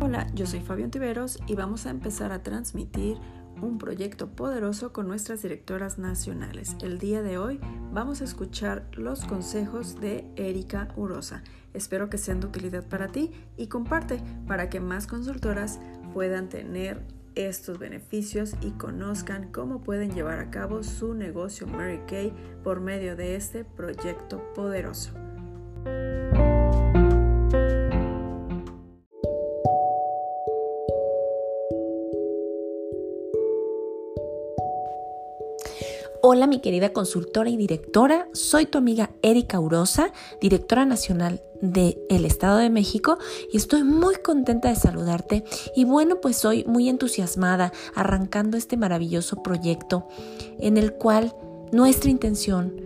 Hola, yo soy Fabián Tiveros y vamos a empezar a transmitir un proyecto poderoso con nuestras directoras nacionales. El día de hoy vamos a escuchar los consejos de Erika Urosa. Espero que sean de utilidad para ti y comparte para que más consultoras puedan tener estos beneficios y conozcan cómo pueden llevar a cabo su negocio Mary Kay por medio de este proyecto poderoso. Hola mi querida consultora y directora, soy tu amiga Erika Urosa, directora nacional del Estado de México y estoy muy contenta de saludarte. Y bueno pues soy muy entusiasmada arrancando este maravilloso proyecto en el cual nuestra intención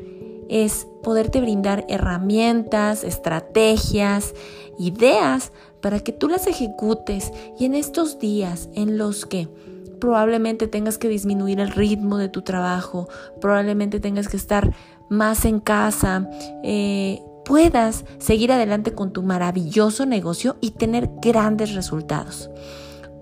es poderte brindar herramientas, estrategias, ideas para que tú las ejecutes. Y en estos días en los que probablemente tengas que disminuir el ritmo de tu trabajo, probablemente tengas que estar más en casa, eh, puedas seguir adelante con tu maravilloso negocio y tener grandes resultados.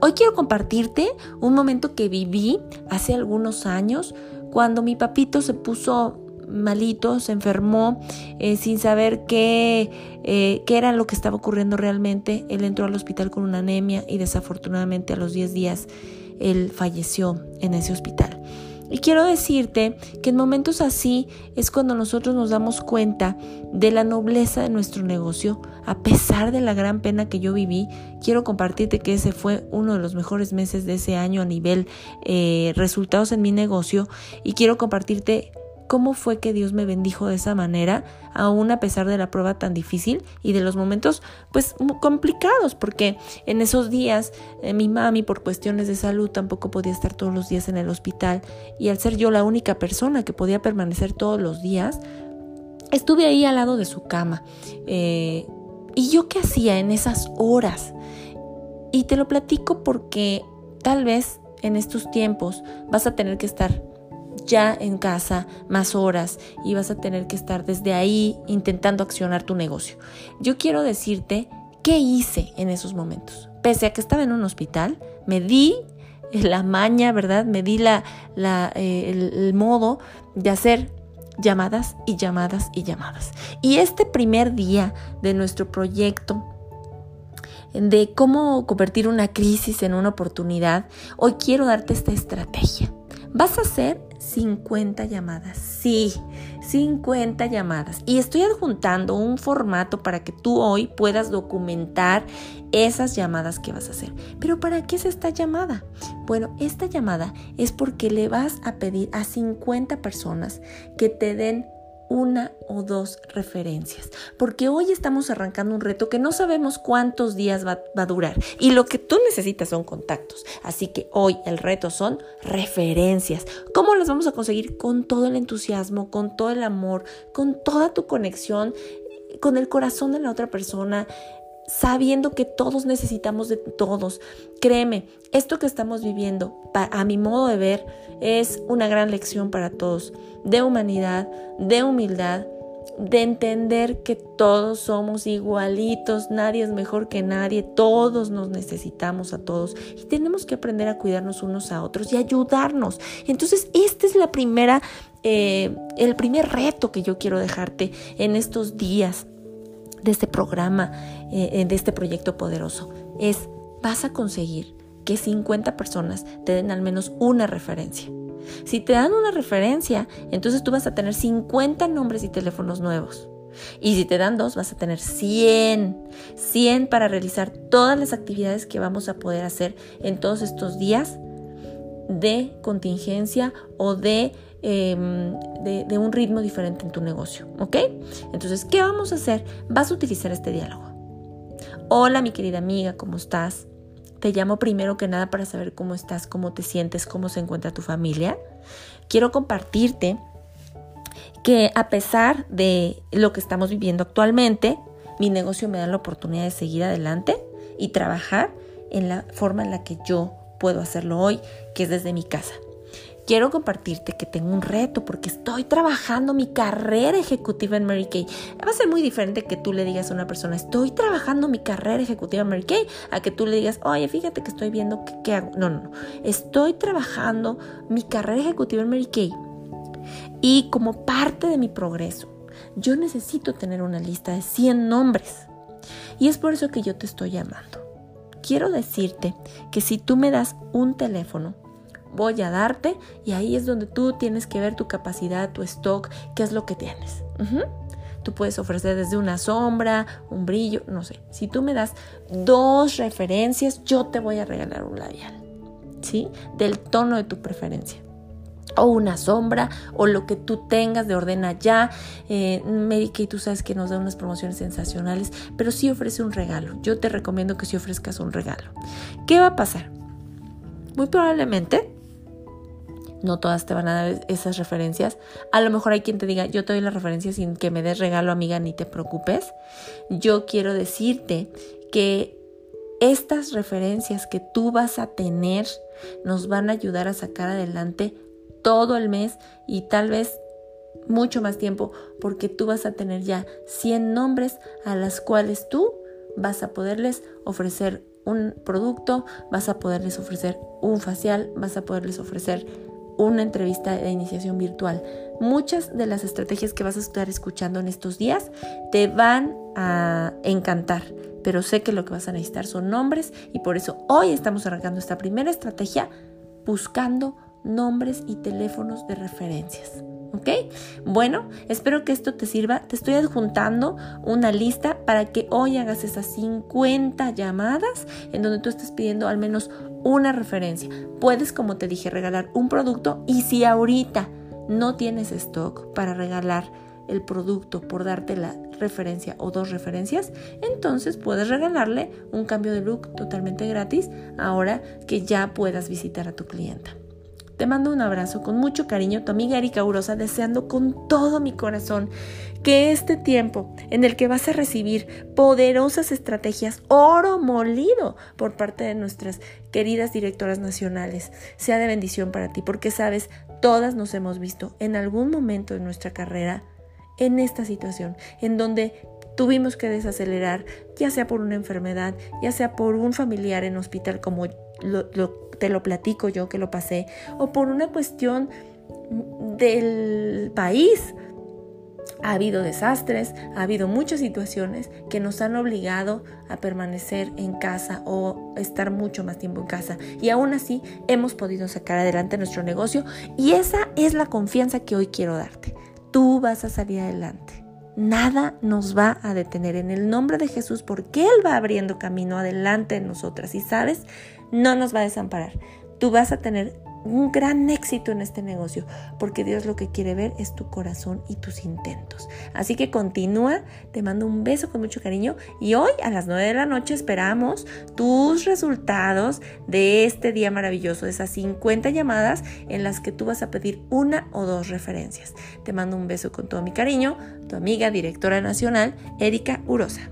Hoy quiero compartirte un momento que viví hace algunos años cuando mi papito se puso malito, se enfermó eh, sin saber qué, eh, qué era lo que estaba ocurriendo realmente. Él entró al hospital con una anemia y desafortunadamente a los 10 días él falleció en ese hospital. Y quiero decirte que en momentos así es cuando nosotros nos damos cuenta de la nobleza de nuestro negocio. A pesar de la gran pena que yo viví, quiero compartirte que ese fue uno de los mejores meses de ese año a nivel eh, resultados en mi negocio. Y quiero compartirte cómo fue que Dios me bendijo de esa manera, aún a pesar de la prueba tan difícil y de los momentos pues complicados, porque en esos días eh, mi mami por cuestiones de salud tampoco podía estar todos los días en el hospital y al ser yo la única persona que podía permanecer todos los días, estuve ahí al lado de su cama. Eh, ¿Y yo qué hacía en esas horas? Y te lo platico porque tal vez en estos tiempos vas a tener que estar ya en casa más horas y vas a tener que estar desde ahí intentando accionar tu negocio. Yo quiero decirte qué hice en esos momentos. Pese a que estaba en un hospital, me di la maña, ¿verdad? Me di la, eh, el, el modo de hacer llamadas y llamadas y llamadas. Y este primer día de nuestro proyecto de cómo convertir una crisis en una oportunidad, hoy quiero darte esta estrategia. Vas a hacer 50 llamadas. Sí, 50 llamadas. Y estoy adjuntando un formato para que tú hoy puedas documentar esas llamadas que vas a hacer. Pero ¿para qué es esta llamada? Bueno, esta llamada es porque le vas a pedir a 50 personas que te den una o dos referencias, porque hoy estamos arrancando un reto que no sabemos cuántos días va, a durar y lo que tú necesitas son contactos. Así que hoy el reto son referencias. ¿Cómo las vamos a conseguir? Con todo el entusiasmo, con todo el amor, con toda tu conexión, con el corazón de la otra persona sabiendo que todos necesitamos de todos. Créeme, esto que estamos viviendo, a mi modo de ver, es una gran lección para todos, de humanidad, de humildad, de entender que todos somos igualitos, nadie es mejor que nadie, todos nos necesitamos a todos y tenemos que aprender a cuidarnos unos a otros y ayudarnos. Entonces, este es la primera, eh, el primer reto que yo quiero dejarte en estos días de este programa, eh, de este proyecto poderoso, es vas a conseguir que 50 personas te den al menos una referencia. Si te dan una referencia, entonces tú vas a tener 50 nombres y teléfonos nuevos. Y si te dan dos, vas a tener 100. 100 para realizar todas las actividades que vamos a poder hacer en todos estos días de contingencia o de Em, de, un ritmo diferente en tu negocio, ¿ok? Entonces, ¿qué vamos a hacer? Vas a utilizar este diálogo. Hola, mi querida amiga, ¿cómo estás? Te llamo primero que nada para saber cómo estás, cómo te sientes, cómo se encuentra tu familia. Quiero compartirte que a pesar de lo que estamos viviendo actualmente, mi negocio me da la oportunidad de seguir adelante y trabajar en la forma en la que yo puedo hacerlo hoy, que es desde mi casa. Quiero compartirte que tengo un reto porque estoy trabajando mi carrera ejecutiva en Mary Kay. Va a ser muy diferente que tú le digas a una persona, estoy trabajando mi carrera ejecutiva en Mary Kay, a que tú le digas, oye, fíjate que estoy viendo qué, hago. No, no, no. Estoy trabajando mi carrera ejecutiva en Mary Kay. Y como parte de mi progreso, yo necesito tener una lista de 100 nombres. Y es por eso que yo te estoy llamando. Quiero decirte que si tú me das un teléfono, voy a darte y ahí es donde tú tienes que ver tu capacidad, tu stock, qué es lo que tienes. Tú puedes ofrecer desde una sombra, un brillo, no sé. Si tú me das dos referencias, yo te voy a regalar un labial, ¿sí? Del tono de tu preferencia o una sombra o lo que tú tengas de ordena ya. Eh, Medicaid, tú sabes que nos da unas promociones sensacionales, pero sí ofrece un regalo. Yo te recomiendo que sí ofrezcas un regalo. ¿Qué va a pasar? Muy probablemente no todas te van a dar esas referencias. A lo mejor hay quien te diga, yo te doy la referencia sin que me des regalo, amiga, ni te preocupes. Yo quiero decirte que estas referencias que tú vas a tener nos van a ayudar a sacar adelante todo el mes y tal vez mucho más tiempo porque tú vas a tener ya 100 nombres a las cuales tú vas a poderles ofrecer un producto, vas a poderles ofrecer un facial, vas a poderles ofrecer una entrevista de iniciación virtual. Muchas de las estrategias que vas a estar escuchando en estos días te van a encantar, pero sé que lo que vas a necesitar son nombres y por eso hoy estamos arrancando esta primera estrategia buscando nombres y teléfonos de referencias. ¿Ok? Bueno, espero que esto te sirva. Te estoy adjuntando una lista para que hoy hagas esas 50 llamadas en donde tú estás pidiendo al menos una referencia. Puedes, como te dije, regalar un producto y si ahorita no tienes stock para regalar el producto por darte la referencia o dos referencias, entonces puedes regalarle un cambio de look totalmente gratis ahora que ya puedas visitar a tu clienta. Te mando un abrazo con mucho cariño, tu amiga Erika Urosa, deseando con todo mi corazón que este tiempo en el que vas a recibir poderosas estrategias, oro molido por parte de nuestras queridas directoras nacionales, sea de bendición para ti, porque sabes, todas nos hemos visto en algún momento de nuestra carrera en esta situación, en donde tuvimos que desacelerar, ya sea por una enfermedad, ya sea por un familiar en hospital como te lo platico yo que lo pasé, o por una cuestión del país. Ha habido desastres, ha habido muchas situaciones que nos han obligado a permanecer en casa o estar mucho más tiempo en casa. Y aún así hemos podido sacar adelante nuestro negocio y esa es la confianza que hoy quiero darte. Tú vas a salir adelante. Nada nos va a detener en el nombre de Jesús porque Él va abriendo camino adelante en nosotras. Y sabes, no nos va a desamparar. Tú vas a tener un gran éxito en este negocio, porque Dios lo que quiere ver es tu corazón y tus intentos. Así que continúa, te mando un beso con mucho cariño y hoy a las 9 de la noche esperamos tus resultados de este día maravilloso, de esas 50 llamadas en las que tú vas a pedir una o dos referencias. Te mando un beso con todo mi cariño, tu amiga directora nacional, Erika Urosa.